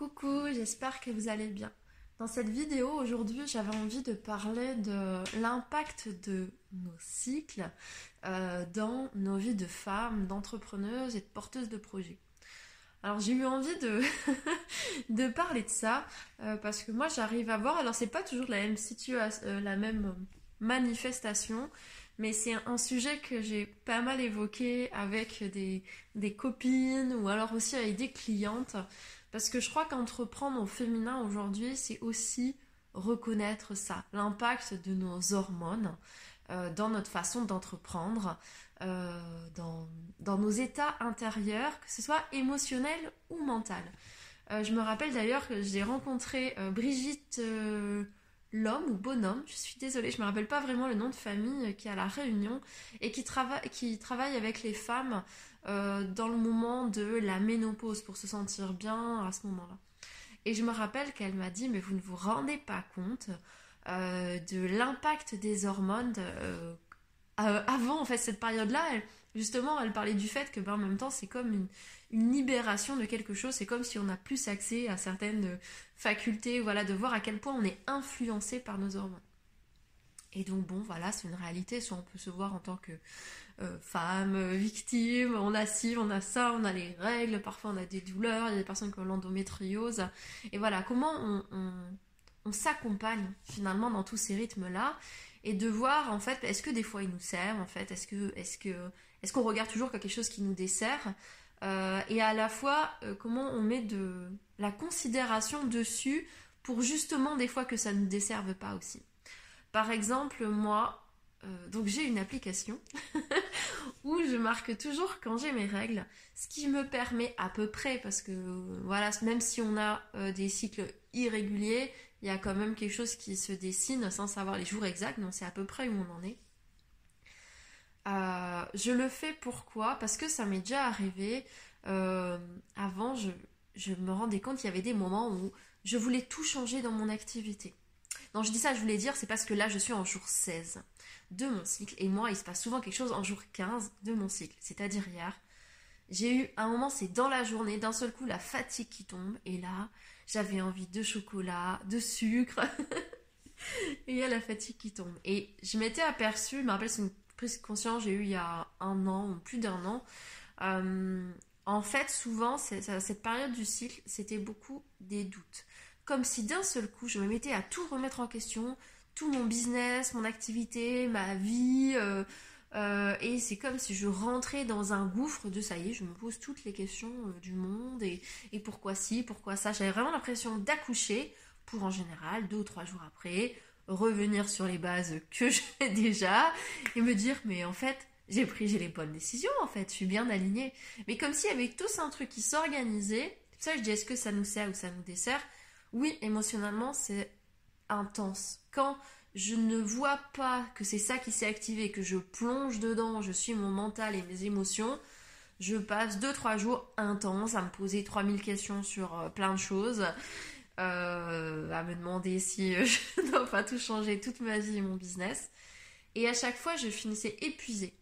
Coucou, j'espère que vous allez bien. Dans cette vidéo aujourd'hui, j'avais envie de parler de l'impact de nos cycles euh, dans nos vies de femmes, d'entrepreneuses et de porteuses de projets. Alors j'ai eu envie de, parler de ça euh, parce que moi j'arrive à voir, alors c'est pas toujours la même situation, euh, la même manifestation, mais c'est un sujet que j'ai pas mal évoqué avec des, des copines ou alors aussi avec des clientes. Parce que je crois qu'entreprendre au féminin aujourd'hui, c'est aussi reconnaître ça, l'impact de nos hormones euh, dans notre façon d'entreprendre, euh, dans, dans, nos états intérieurs, que ce soit émotionnel ou mental. Euh, je me rappelle d'ailleurs que j'ai rencontré Brigitte L'homme ou Bonhomme, je suis désolée, je me rappelle pas vraiment le nom de famille qui est à la Réunion et qui, qui travaille avec les femmes euh, dans le moment de la ménopause pour se sentir bien à ce moment-là. Et je me rappelle qu'elle m'a dit, mais vous ne vous rendez pas compte euh, de l'impact des hormones euh, avant en fait cette période-là. Justement, elle parlait du fait que ben, en même temps c'est comme une, libération de quelque chose. C'est comme si on a plus accès à certaines facultés, voilà, de voir à quel point on est influencé par nos hormones. Et donc bon, voilà, c'est une réalité. Soit on peut se voir en tant que euh, femme, euh, victime, on a ci, on a ça, on a les règles, parfois on a des douleurs, il y a des personnes qui ont l'endométriose. Et voilà, comment on, on, s'accompagne finalement dans tous ces rythmes-là? Et de voir en fait, est-ce que des fois ils nous servent en fait, est-ce que est-ce que est-ce qu'on regarde toujours quelque chose qui nous dessert euh, et à la fois comment on met de la considération dessus pour justement des fois que ça ne desserve pas aussi. Par exemple, moi, euh, donc j'ai une application où je marque toujours quand j'ai mes règles, ce qui me permet à peu près, parce que voilà, même si on a euh, des cycles irréguliers, il y a quand même quelque chose qui se dessine sans savoir les jours exacts, donc c'est à peu près où on en est. Euh, je le fais pourquoi? Parce que ça m'est déjà arrivé. avant, je, je me rendais compte qu'il y avait des moments où je voulais tout changer dans mon activité. Non, je dis ça, je voulais dire, c'est parce que là, je suis en jour 16 de mon cycle. Et moi, il se passe souvent quelque chose en jour 15 de mon cycle. C'est-à-dire hier, j'ai eu un moment, c'est dans la journée, d'un seul coup, la fatigue qui tombe. Et là, j'avais envie de chocolat, de sucre. et il y a la fatigue qui tombe. Et je m'étais aperçue, je me rappelle, c'est une prise de conscience j'ai eu il y a un an ou plus d'un an. Euh, en fait, souvent, cette période du cycle, c'était beaucoup des doutes comme si d'un seul coup je me mettais à tout remettre en question, tout mon business, mon activité, ma vie. Euh, euh, et c'est comme si je rentrais dans un gouffre de ça y est, je me pose toutes les questions euh, du monde et, et pourquoi si, pourquoi ça. J'avais vraiment l'impression d'accoucher pour en général, deux ou trois jours après, revenir sur les bases que j'ai déjà et me dire mais en fait j'ai pris j'ai les bonnes décisions en fait, je suis bien alignée. Mais comme s'il y avait tous un truc qui s'organisait, ça je dis est-ce que ça nous sert ou ça nous dessert? Oui, émotionnellement, c'est intense. Quand je ne vois pas que c'est ça qui s'est activé, que je plonge dedans, je suis mon mental et mes émotions, je passe 2-3 jours intenses à me poser 3000 questions sur euh, plein de choses, euh, à me demander si je dois pas tout changer, toute ma vie et mon business. Et à chaque fois, je finissais épuisée.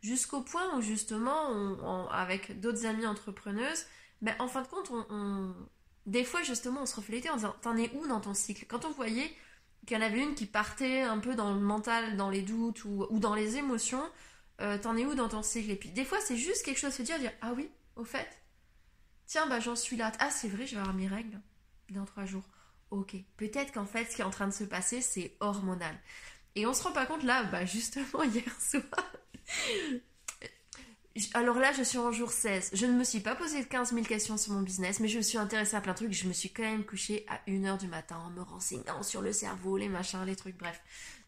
Jusqu'au point où justement, avec d'autres amies entrepreneuses, ben, en fin de compte, on, des fois justement on se reflétait en disant t'en es où dans ton cycle? Quand on voyait qu'il y en avait une qui partait un peu dans le mental, dans les doutes ou, dans les émotions, euh, t'en es où dans ton cycle? Et puis des fois c'est juste quelque chose de se dire, dire ah oui, au fait, tiens bah j'en suis là, ah c'est vrai je vais avoir mes règles dans trois jours. Ok, peut-être qu'en fait ce qui est en train de se passer c'est hormonal. Et on se rend pas compte là, bah justement hier soir, alors là, je suis en jour 16. Je ne me suis pas posé 15 000 questions sur mon business, mais je me suis intéressée à plein de trucs. Je me suis quand même couchée à 1h du matin en me renseignant sur le cerveau, les machins, les trucs, bref.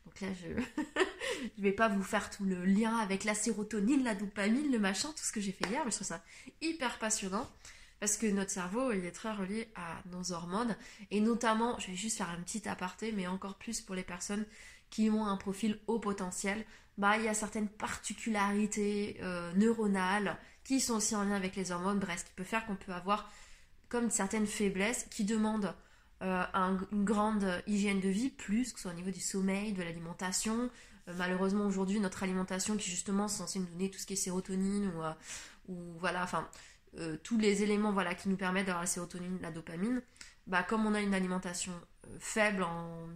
Donc là, je ne vais pas vous faire tout le lien avec la sérotonine, la dopamine, le machin, tout ce que j'ai fait hier, mais je trouve ça hyper passionnant. Parce que notre cerveau, il est très relié à nos hormones. Et notamment, je vais juste faire un petit aparté, mais encore plus pour les personnes qui ont un profil haut potentiel bah, il y a certaines particularités euh, neuronales qui sont aussi en lien avec les hormones, bref, qui peut faire qu'on peut avoir comme certaines faiblesses qui demandent euh, une grande hygiène de vie, plus que ce soit au niveau du sommeil, de l'alimentation. Euh, malheureusement aujourd'hui notre alimentation qui justement est censée nous donner tout ce qui est sérotonine ou, ou voilà, enfin tous les éléments voilà, qui nous permettent d'avoir la sérotonine, la dopamine, bah, comme on a une alimentation faible en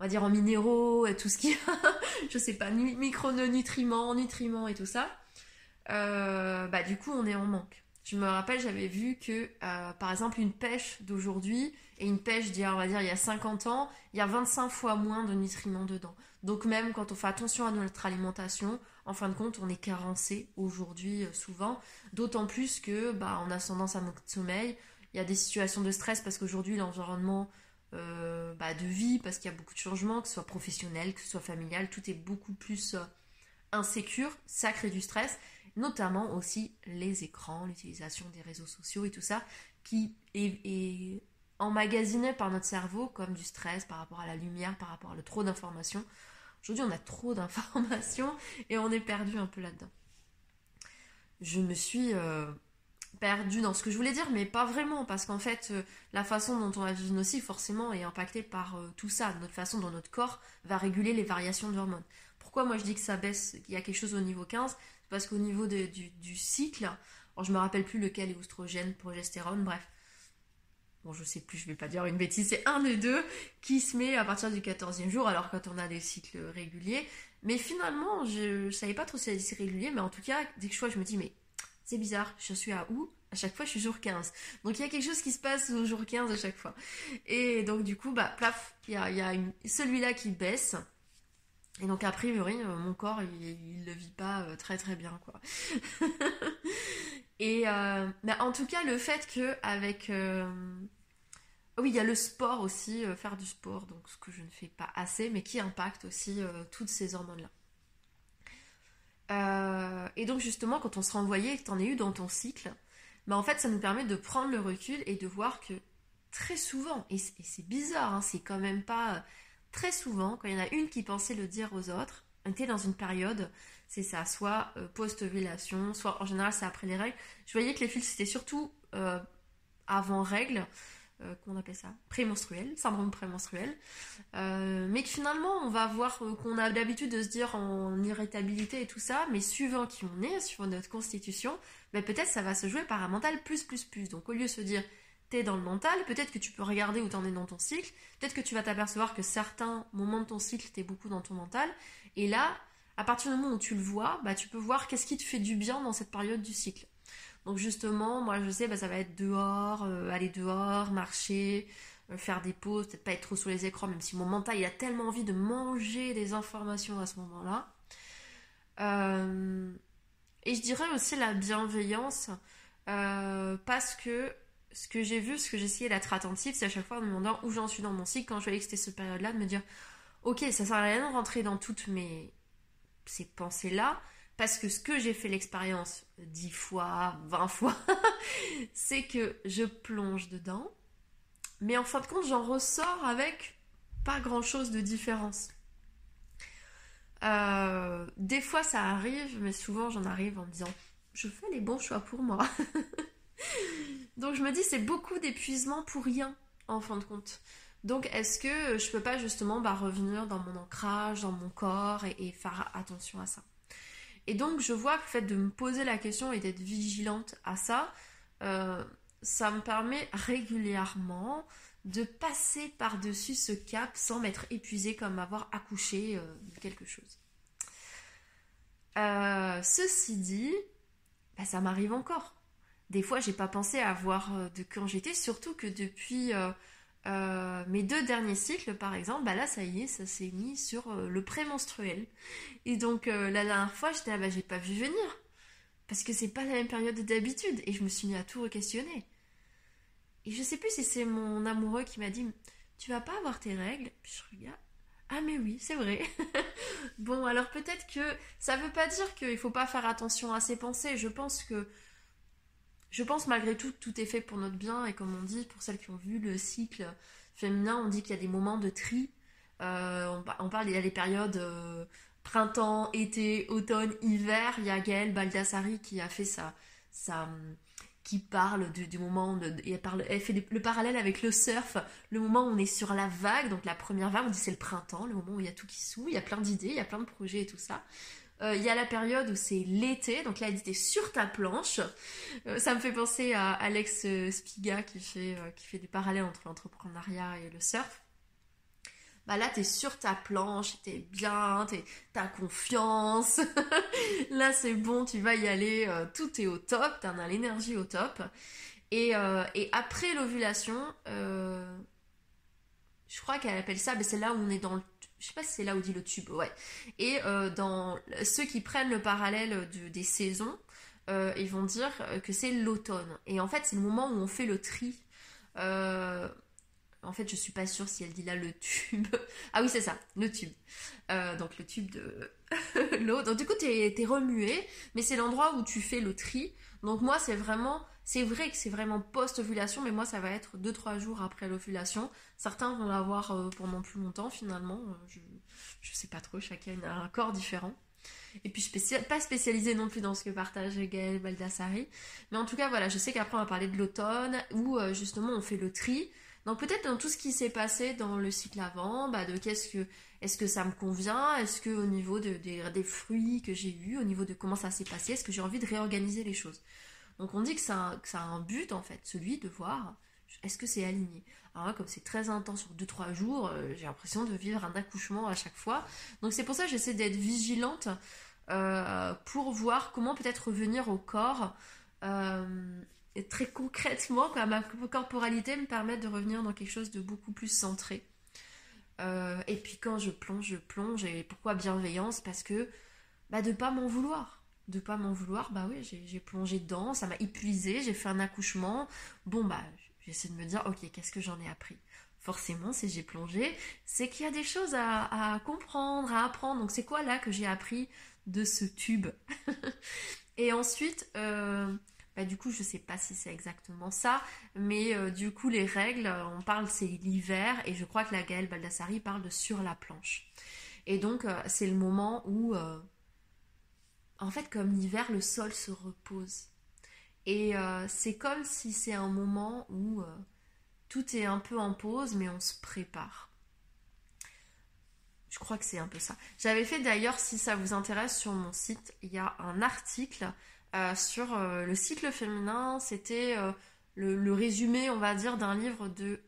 on va dire en minéraux et tout ce qui je sais pas micronutriments nutriments et tout ça. Euh, bah du coup on est en manque. Je me rappelle j'avais vu que par exemple une pêche d'aujourd'hui et une pêche d'il on va dire il y a 50 ans il y a 25 fois moins de nutriments dedans. Donc même quand on fait attention à notre alimentation en fin de compte, on est carencé aujourd'hui euh, souvent, d'autant plus que bah, on a tendance à manquer de sommeil. Il y a des situations de stress parce qu'aujourd'hui l'environnement euh, bah, de vie, parce qu'il y a beaucoup de changements, que ce soit professionnel, que ce soit familial, tout est beaucoup plus euh, insécure, ça crée du stress, notamment aussi les écrans, l'utilisation des réseaux sociaux et tout ça, qui est, emmagasiné par notre cerveau comme du stress par rapport à la lumière, par rapport à le trop d'informations. Aujourd'hui, on a trop d'informations et on est perdu un peu là-dedans. Je me suis euh, perdue dans ce que je voulais dire, mais pas vraiment, parce qu'en fait, euh, la façon dont on va vivre aussi, forcément, est impactée par euh, tout ça. Notre façon dont notre corps va réguler les variations d'hormones. Pourquoi moi je dis que ça baisse, qu'il y a quelque chose au niveau 15 Parce qu'au niveau du, cycle, alors je me rappelle plus lequel est oestrogène, progestérone, bref, bon je sais plus, je vais pas dire une bêtise, c'est un des deux qui se met à partir du 14e jour, alors quand on a des cycles réguliers. Mais finalement, je, ne savais pas trop si c'est régulier, mais en tout cas, dès que je vois, je me dis, mais c'est bizarre, je suis à où? À chaque fois, je suis jour 15. Donc il y a quelque chose qui se passe au jour 15 à chaque fois. Et donc du coup, bah, plaf, il y a, celui-là qui baisse. Et donc a priori, euh, mon corps, il, ne le vit pas euh, très très bien, quoi. Et euh, bah, en tout cas, le fait que avec oui, il y a le sport aussi, faire du sport, donc ce que je ne fais pas assez, mais qui impacte aussi toutes ces hormones-là. Et donc justement, quand on se renvoyait que tu en as eu dans ton cycle, bah, en fait, ça nous permet de prendre le recul et de voir que très souvent, et c'est bizarre, hein, c'est quand même pas très souvent, quand il y en a une qui pensait le dire aux autres, on était dans une période, c'est ça, soit euh, post-ovulation, soit en général c'est après les règles. Je voyais que les fils c'était surtout euh, avant règles, euh, comment on appelle ça Prémenstruel, syndrome prémenstruel. mais que finalement on va voir qu'on a l'habitude de se dire en irritabilité et tout ça, mais suivant qui on est, suivant notre constitution, ben peut-être ça va se jouer par un mental plus plus plus. Donc au lieu de se dire t'es dans le mental, peut-être que tu peux regarder où t'en es dans ton cycle, peut-être que tu vas t'apercevoir que certains moments de ton cycle, t'es beaucoup dans ton mental, et là, à partir du moment où tu le vois, bah, tu peux voir qu'est-ce qui te fait du bien dans cette période du cycle. Donc justement, moi je sais, bah, ça va être dehors, euh, aller dehors, marcher, euh, faire des pauses, peut-être pas être trop sur les écrans, même si mon mental a tellement envie de manger des informations à ce moment-là. Euh, et je dirais aussi la bienveillance, parce que ce que j'ai vu, ce que essayé d'être attentif, c'est à chaque fois en me demandant où j'en suis dans mon cycle, quand je voyais que c'était cette période-là, de me dire, ok, ça sert à rien de rentrer dans toutes mes ces pensées-là, parce que ce que j'ai fait l'expérience dix fois, vingt fois, c'est que je plonge dedans, mais en fin de compte, j'en ressors avec pas grand-chose de différence. Euh, des fois, ça arrive, mais souvent, j'en arrive en me disant, je fais les bons choix pour moi. Donc je me dis c'est beaucoup d'épuisement pour rien en fin de compte. Donc est-ce que je peux pas justement bah, revenir dans mon ancrage, dans mon corps et, faire attention à ça? Et donc je vois que le fait de me poser la question et d'être vigilante à ça, euh, ça me permet régulièrement de passer par-dessus ce cap sans m'être épuisée comme avoir accouché euh, de quelque chose. Euh, ceci dit, bah, ça m'arrive encore des fois, j'ai pas pensé à voir euh, de quand j'étais, surtout que depuis euh, euh, mes deux derniers cycles, par exemple, bah là, ça y est, ça s'est mis sur le prémenstruel. Et donc, la dernière fois, j'étais là, bah, j'ai pas vu venir. Parce que c'est pas la même période d'habitude. Et je me suis mis à tout re-questionner. Et je sais plus si c'est mon amoureux qui m'a dit Tu vas pas avoir tes règles? Puis je regarde. Ah mais oui, c'est vrai. bon, alors peut-être que ça veut pas dire qu'il faut pas faire attention à ses pensées. Je pense que je pense malgré tout, tout est fait pour notre bien et comme on dit, pour celles qui ont vu le cycle féminin, on dit qu'il y a des moments de tri. Euh, on, parle, il y a les périodes euh, printemps, été, automne, hiver. Il y a Gaëlle Baldassari qui a fait ça qui parle du, moment, parle, elle fait le parallèle avec le surf, le moment où on est sur la vague, donc la première vague, on dit c'est le printemps, le moment où il y a tout qui s'ouvre, il y a plein d'idées, il y a plein de projets et tout ça. Euh, il y a la période où c'est l'été, donc là, es sur ta planche. Euh, ça me fait penser à Alex Spiga qui fait, qui fait des parallèles entre l'entrepreneuriat et le surf. Bah là, es sur ta planche, t'es bien, t'as confiance. là, c'est bon, tu vas y aller, tout est au top, t'en as l'énergie au top. Et, et après l'ovulation, je crois qu'elle appelle ça, c'est là où on est dans le je sais pas si c'est là où dit le tube, ouais. Et euh, dans ceux qui prennent le parallèle des saisons, euh, ils vont dire que c'est l'automne. Et en fait, c'est le moment où on fait le tri. Euh, en fait, je suis pas sûre si elle dit là le tube. ah oui, c'est ça, le tube. donc le tube de l'eau. Donc du coup, tu es remué, mais c'est l'endroit où tu fais le tri. Donc moi, c'est vraiment c'est vrai que c'est vraiment post-ovulation, mais moi ça va être 2-3 jours après l'ovulation. Certains vont l'avoir euh, pendant plus longtemps finalement. Euh, je, je sais pas trop, chacun a un corps différent. Et puis je pas spécialisée non plus dans ce que partage Gaël Baldassari. Mais en tout cas voilà, je sais qu'après on va parler de l'automne où euh, justement on fait le tri. Donc peut-être dans tout ce qui s'est passé dans le cycle avant, bah de qu'est-ce que est-ce que ça me convient, est-ce que au niveau de, des, des fruits que j'ai eus, au niveau de comment ça s'est passé, est-ce que j'ai envie de réorganiser les choses? Donc on dit que ça, a un but en fait, celui de voir est-ce que c'est aligné? Alors là, comme c'est très intense sur 2-3 jours, euh, j'ai l'impression de vivre un accouchement à chaque fois. Donc c'est pour ça que j'essaie d'être vigilante euh, pour voir comment peut-être revenir au corps. Euh, et très concrètement, quoi, ma corporalité me permet de revenir dans quelque chose de beaucoup plus centré. et puis quand je plonge, je plonge. Et pourquoi bienveillance? Parce que bah, de pas m'en vouloir de pas m'en vouloir, bah oui, j'ai plongé dedans, ça m'a épuisé, j'ai fait un accouchement. Bon, bah, j'essaie de me dire, ok, qu'est-ce que j'en ai appris? Forcément, si j'ai plongé, c'est qu'il y a des choses à, comprendre, à apprendre. Donc, c'est quoi là que j'ai appris de ce tube Et ensuite, euh, bah, du coup, je sais pas si c'est exactement ça, mais euh, du coup, les règles, on parle, c'est l'hiver, et je crois que la Gaëlle Baldassari parle de sur la planche. Et donc, euh, c'est le moment où en fait, comme l'hiver, le sol se repose. Et euh, c'est comme si c'est un moment où euh, tout est un peu en pause, mais on se prépare. Je crois que c'est un peu ça. J'avais fait d'ailleurs, si ça vous intéresse, sur mon site, il y a un article euh, sur le cycle féminin. C'était le, résumé, on va dire, d'un livre de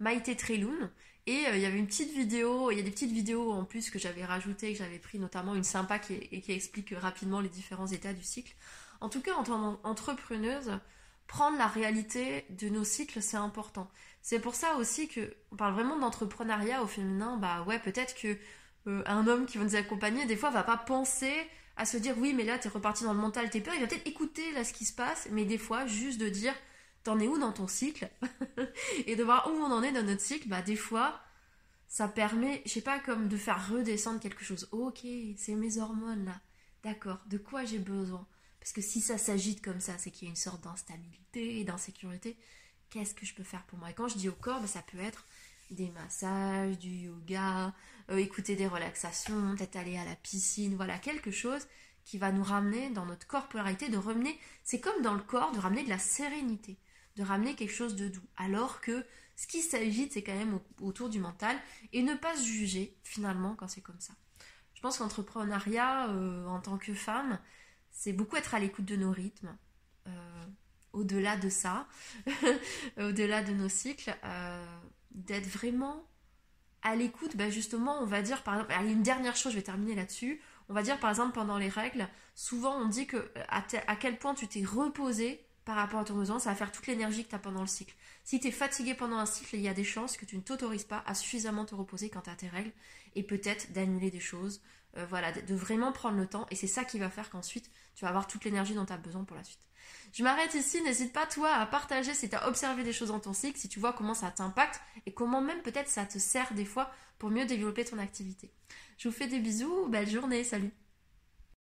Maïté Treloun. Et euh, il y avait une petite vidéo, il y a des petites vidéos en plus que j'avais rajoutées, que j'avais pris notamment une sympa qui, explique rapidement les différents états du cycle. En tout cas, en tant qu'entrepreneuse, prendre la réalité de nos cycles, c'est important. C'est pour ça aussi que on parle vraiment d'entrepreneuriat au féminin. Bah ouais, peut-être que euh, un homme qui va nous accompagner, des fois, va pas penser à se dire oui, mais là, t'es reparti dans le mental, t'es peur. Il va peut-être écouter là ce qui se passe, mais des fois, juste de dire t'en es où dans ton cycle et de voir où on en est dans notre cycle, bah des fois ça permet, je sais pas, comme de faire redescendre quelque chose. ok, c'est mes hormones là. D'accord, de quoi j'ai besoin? Parce que si ça s'agite comme ça, c'est qu'il y a une sorte d'instabilité et d'insécurité. Qu'est-ce que je peux faire pour moi? Et quand je dis au corps, bah, ça peut être des massages, du yoga, euh, écouter des relaxations, peut-être aller à la piscine, voilà, quelque chose qui va nous ramener dans notre corporalité, de ramener, c'est comme dans le corps, de ramener de la sérénité de ramener quelque chose de doux. Alors que ce qui s'agite, c'est quand même autour du mental et ne pas se juger finalement quand c'est comme ça. Je pense qu'entrepreneuriat euh, en tant que femme, c'est beaucoup être à l'écoute de nos rythmes. Euh, au-delà de ça, au-delà de nos cycles, euh, d'être vraiment à l'écoute, ben justement, on va dire par exemple, une dernière chose, je vais terminer là-dessus. On va dire par exemple pendant les règles, souvent on dit que à quel point tu t'es reposé par rapport à ton besoin, ça va faire toute l'énergie que tu as pendant le cycle. Si tu es fatigué pendant un cycle, il y a des chances que tu ne t'autorises pas à suffisamment te reposer quand tu as tes règles et peut-être d'annuler des choses, euh, voilà, de vraiment prendre le temps et c'est ça qui va faire qu'ensuite tu vas avoir toute l'énergie dont tu as besoin pour la suite. Je m'arrête ici, n'hésite pas toi à partager si tu as observé des choses dans ton cycle, si tu vois comment ça t'impacte et comment même peut-être ça te sert des fois pour mieux développer ton activité. Je vous fais des bisous, belle journée, salut